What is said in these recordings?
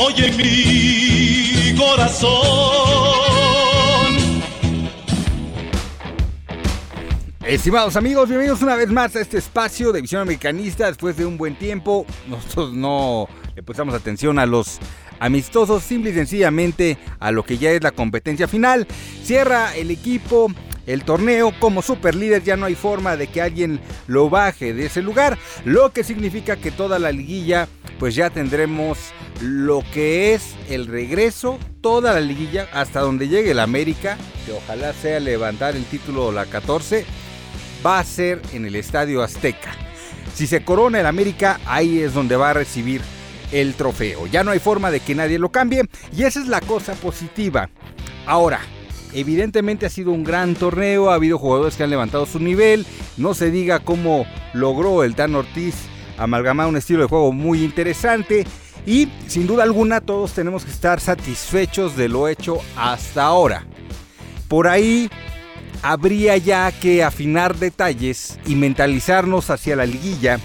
hoy en mi corazón. Estimados amigos, bienvenidos una vez más a este espacio de visión americanista. Después de un buen tiempo, nosotros no le prestamos atención a los amistosos, simple y sencillamente a lo que ya es la competencia final. Cierra el equipo el torneo como super líder ya no hay forma de que alguien lo baje de ese lugar, lo que significa que toda la liguilla pues ya tendremos lo que es el regreso, toda la liguilla hasta donde llegue el América, que ojalá sea levantar el título la 14, va a ser en el Estadio Azteca. Si se corona el América, ahí es donde va a recibir el trofeo. Ya no hay forma de que nadie lo cambie y esa es la cosa positiva. Ahora, evidentemente ha sido un gran torneo, ha habido jugadores que han levantado su nivel, no se diga cómo logró el Tan Ortiz amalgamar un estilo de juego muy interesante y sin duda alguna todos tenemos que estar satisfechos de lo hecho hasta ahora. Por ahí habría ya que afinar detalles y mentalizarnos hacia la liguilla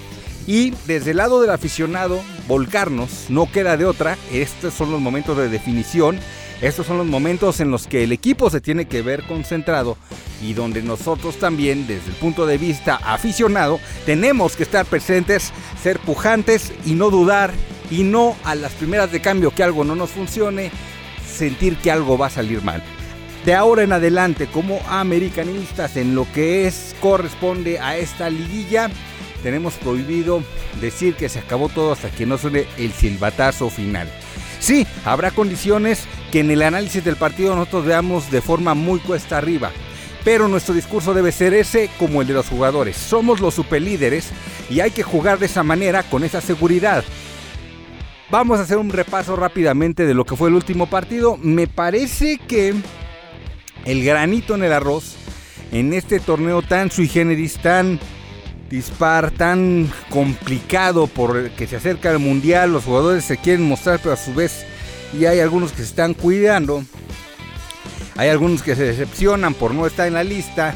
y desde el lado del aficionado volcarnos, no queda de otra, estos son los momentos de definición estos son los momentos en los que el equipo se tiene que ver concentrado y donde nosotros también, desde el punto de vista aficionado, tenemos que estar presentes, ser pujantes y no dudar y no a las primeras de cambio que algo no nos funcione, sentir que algo va a salir mal. De ahora en adelante, como americanistas, en lo que es corresponde a esta liguilla, tenemos prohibido decir que se acabó todo hasta que no suene el silbatazo final. Sí, habrá condiciones que en el análisis del partido nosotros veamos de forma muy cuesta arriba. Pero nuestro discurso debe ser ese como el de los jugadores. Somos los superlíderes y hay que jugar de esa manera con esa seguridad. Vamos a hacer un repaso rápidamente de lo que fue el último partido. Me parece que el granito en el arroz en este torneo tan sui generis, tan dispar, tan complicado por que se acerca el mundial, los jugadores se quieren mostrar, pero a su vez y hay algunos que se están cuidando. Hay algunos que se decepcionan por no estar en la lista.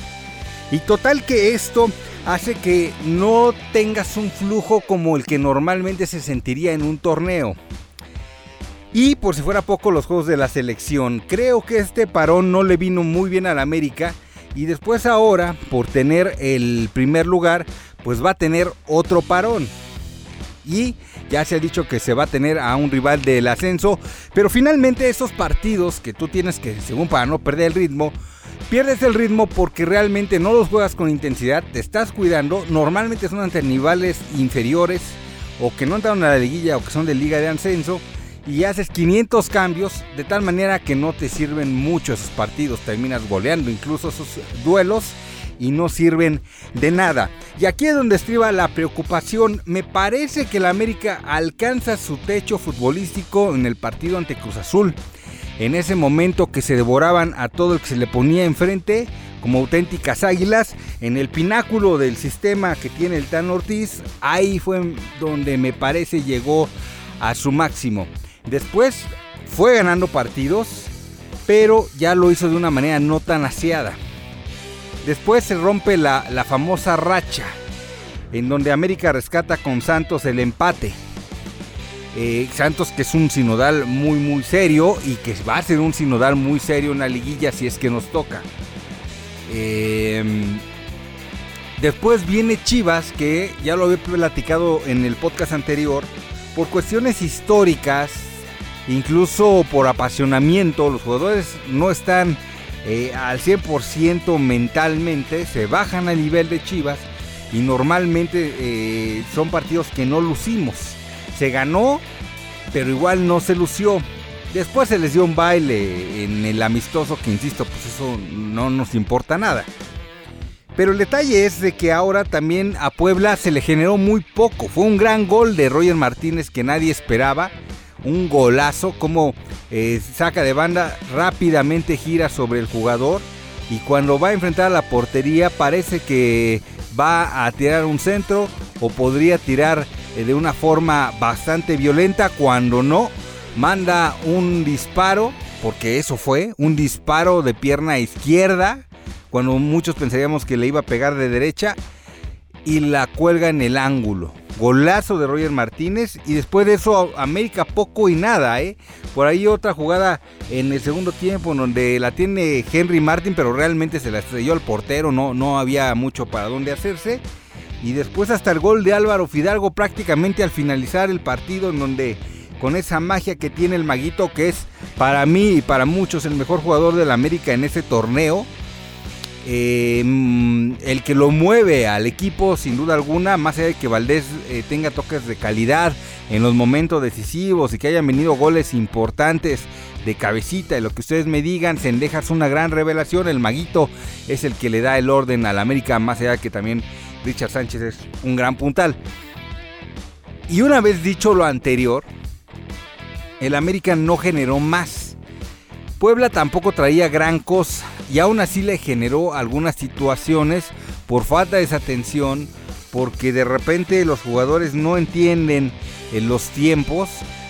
Y total que esto hace que no tengas un flujo como el que normalmente se sentiría en un torneo. Y por si fuera poco los juegos de la selección, creo que este parón no le vino muy bien al América y después ahora, por tener el primer lugar, pues va a tener otro parón. Y ya se ha dicho que se va a tener a un rival del ascenso, pero finalmente esos partidos que tú tienes que, según para no perder el ritmo, pierdes el ritmo porque realmente no los juegas con intensidad, te estás cuidando, normalmente son ante rivales inferiores o que no entraron a la liguilla o que son de liga de ascenso y haces 500 cambios de tal manera que no te sirven mucho esos partidos, terminas goleando incluso esos duelos y no sirven de nada. Y aquí es donde estriba la preocupación. Me parece que la América alcanza su techo futbolístico en el partido ante Cruz Azul. En ese momento que se devoraban a todo el que se le ponía enfrente como auténticas águilas, en el pináculo del sistema que tiene el Tan Ortiz, ahí fue donde me parece llegó a su máximo. Después fue ganando partidos, pero ya lo hizo de una manera no tan aseada. Después se rompe la, famosa racha, en donde América rescata con Santos el empate. Eh, Santos que es un sinodal muy muy serio y que va a ser un sinodal muy serio en la liguilla si es que nos toca. Em, después viene Chivas, que ya lo había platicado en el podcast anterior, por cuestiones históricas, incluso por apasionamiento, los jugadores no están eh, al 100% mentalmente, se bajan al nivel de Chivas y normalmente eh, son partidos que no lucimos. Se ganó, pero igual no se lució. Después se les dio un baile en el amistoso que, insisto, pues eso no nos importa nada. Pero el detalle es de que ahora también a Puebla se le generó muy poco. Fue un gran gol de Roger Martínez que nadie esperaba un golazo, como eh, saca de banda, rápidamente gira sobre el jugador y cuando va a enfrentar a la portería parece que va a tirar un centro o podría tirar eh, de una forma bastante violenta. Cuando no manda un disparo porque eso fue un disparo de pierna izquierda cuando muchos pensaríamos que le iba a pegar de derecha y la cuelga en el ángulo. Golazo de Roger Martínez y después de eso América poco y nada, ¿eh? Por ahí otra jugada en el segundo tiempo donde la tiene Henry Martin, pero realmente se la estrelló al portero, no, no había mucho para dónde hacerse. Y después hasta el gol de Álvaro Fidalgo prácticamente al finalizar el partido en donde con esa magia que tiene el maguito que es para mí y para muchos el mejor jugador del América en ese torneo. Eh, mm, el que lo mueve al equipo sin duda alguna, más allá de que Valdés eh, tenga toques de calidad en los momentos decisivos y que hayan venido goles importantes de cabecita y lo que ustedes me digan, Sendejas es una gran revelación, el maguito es el que le da el orden al América, más allá de que también Richard Sánchez es un gran puntal. Y una vez dicho lo anterior, el América no generó más. Puebla tampoco traía gran cosa y aún así le generó algunas situaciones por falta de esa atención, porque de repente los jugadores no entienden eh, los tiempos.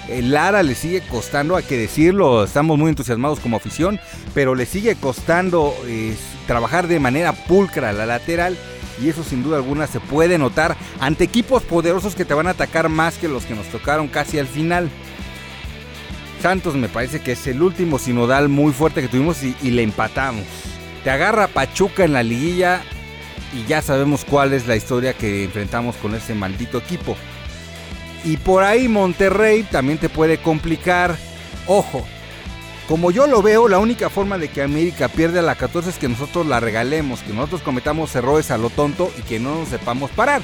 El Lara le sigue costando, hay que decirlo, estamos muy entusiasmados como afición, pero le sigue costando eh, trabajar de manera pulcra la lateral y eso sin duda alguna se puede notar ante equipos poderosos que te van a atacar más que los que nos tocaron casi al final. Santos me parece que es el último sinodal muy fuerte que tuvimos y, le empatamos. Te agarra Pachuca en la liguilla y ya sabemos cuál es la historia que enfrentamos con ese maldito equipo. Y por ahí Monterrey también te puede complicar. Ojo, como yo lo veo, la única forma de que América pierda la 14 es que nosotros la regalemos, que nosotros cometamos errores a lo tonto y que no nos sepamos parar.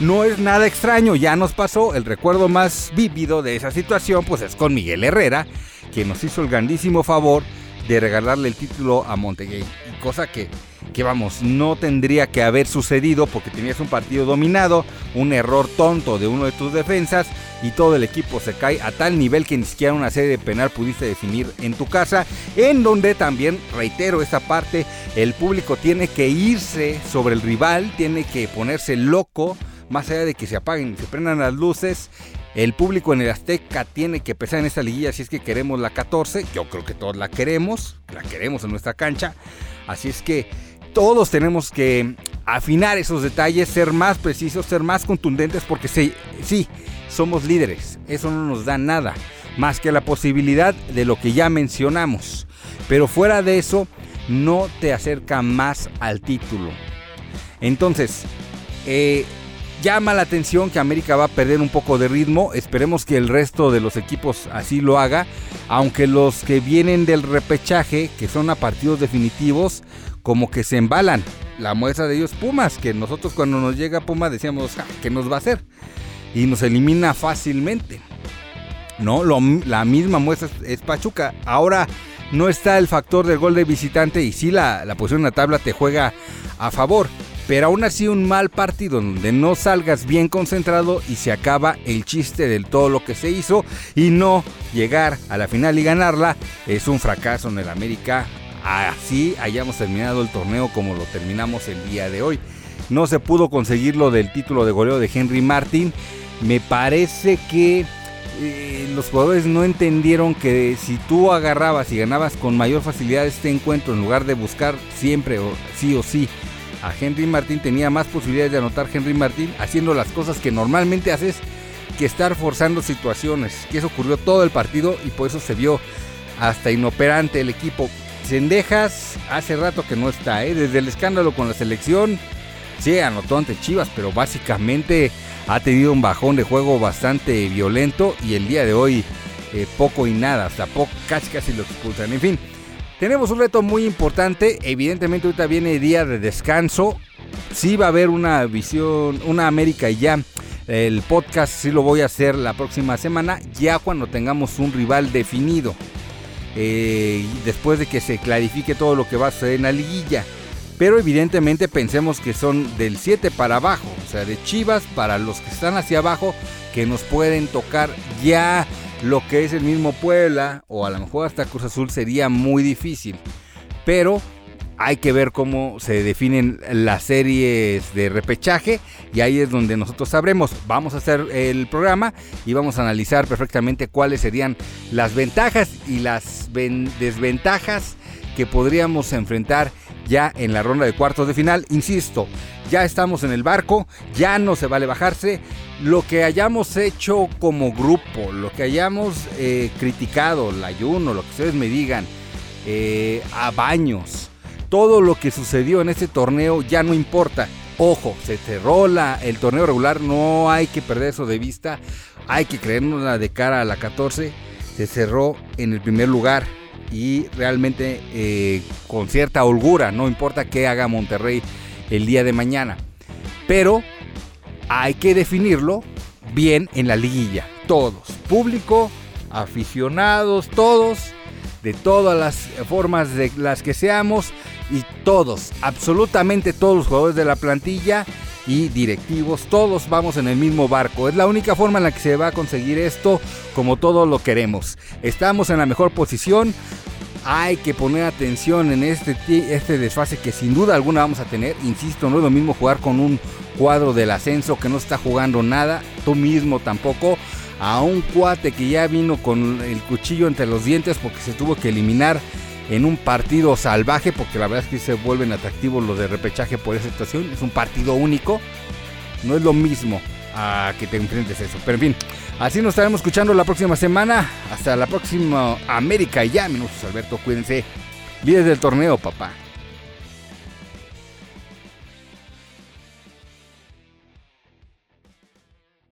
No es nada extraño, ya nos pasó. El recuerdo más vívido de esa situación pues es con Miguel Herrera, que nos hizo el grandísimo favor de regalarle el título a Montegay. Cosa que que vamos, no tendría que haber sucedido porque tenías un partido dominado, un error tonto de uno de tus defensas y todo el equipo se cae a tal nivel que ni siquiera una serie de penal pudiste definir en tu casa, en donde también, reitero esta parte, el público tiene que irse sobre el rival, tiene que ponerse loco, más allá de que se apaguen y se prendan las luces, el público en el Azteca tiene que pesar en esta liguilla si es que queremos la 14. Yo creo que todos la queremos, la queremos en nuestra cancha. Así es que todos tenemos que afinar esos detalles, ser más precisos, ser más contundentes, porque sí, sí, somos líderes. Eso no nos da nada, más que la posibilidad de lo que ya mencionamos. Pero fuera de eso, no te acerca más al título. Entonces, eh, llama la atención que América va a perder un poco de ritmo. Esperemos que el resto de los equipos así lo haga. Aunque los que vienen del repechaje, que son a partidos definitivos, como que se embalan. La muestra de ellos Pumas, que nosotros cuando nos llega Pumas decíamos, ah, ¿qué nos va a hacer? Y nos elimina fácilmente. No, la misma muestra es Pachuca. Ahora no está el factor del gol de visitante y sí la, la posición en la tabla te juega a favor. Pero aún así un mal partido donde no salgas bien concentrado y se acaba el chiste del todo lo que se hizo y no llegar a la final y ganarla es un fracaso en el América así hayamos terminado el torneo como lo terminamos el día de hoy. No se pudo conseguir lo del título de goleo de Henry Martin. Me parece que eh, los jugadores no entendieron que si tú agarrabas y ganabas con mayor facilidad este encuentro en lugar de buscar siempre o sí o sí a Henry Martin, tenía más posibilidades de anotar Henry Martin haciendo las cosas que normalmente haces que estar forzando situaciones. Que eso ocurrió todo el partido y por eso se vio hasta inoperante el equipo. Sendejas hace rato que no está, ¿eh? desde el escándalo con la selección, sí, anotó ante Chivas, pero básicamente ha tenido un bajón de juego bastante violento y el día de hoy eh, poco y nada, hasta poco, casi casi lo expulsan. En fin, tenemos un reto muy importante, evidentemente ahorita viene día de descanso, sí va a haber una visión, una América y ya. El podcast sí lo voy a hacer la próxima semana, ya cuando tengamos un rival definido. Eh, después de que se clarifique todo lo que va a suceder en la liguilla. Pero evidentemente pensemos que son del 7 para abajo, o sea, de Chivas para los que están hacia abajo, que nos pueden tocar ya lo que es el mismo Puebla, o a lo mejor hasta Cruz Azul sería muy difícil. Pero hay que ver cómo se definen las series de repechaje y ahí es donde nosotros sabremos. Vamos a hacer el programa y vamos a analizar perfectamente cuáles serían las ventajas y las desventajas que podríamos enfrentar ya en la ronda de cuartos de final. Insisto, ya estamos en el barco, ya no se vale bajarse. Lo que hayamos hecho como grupo, lo que hayamos eh, criticado, el ayuno, lo que ustedes me digan, eh, a baños, todo lo que sucedió en este torneo ya no importa. Ojo, se cerró la, el torneo regular, no hay que perder eso de vista, hay que creernos de cara a la 14. Se cerró en el primer lugar y realmente eh, con cierta holgura, no importa qué haga Monterrey el día de mañana. Pero hay que definirlo bien en la liguilla, todos, público, aficionados, todos, de todas las formas de las que seamos y todos, absolutamente todos los jugadores de la plantilla y directivos, todos vamos en el mismo barco. Es la única forma en la que se va a conseguir esto como todos lo queremos. Estamos en la mejor posición. Hay que poner atención en este, este desfase que sin duda alguna vamos a tener. Insisto, no es lo mismo jugar con un cuadro del ascenso que no está jugando nada. Tú mismo tampoco. A un cuate que ya vino con el cuchillo entre los dientes porque se tuvo que eliminar en un partido salvaje, porque la verdad es que se vuelven atractivos los de repechaje por esa situación. Es un partido único. No es lo mismo a que te enfrentes eso. Pero en fin, así nos estaremos escuchando la próxima semana. Hasta la próxima América ya. Mi Alberto, cuídense. Líderes del torneo, papá.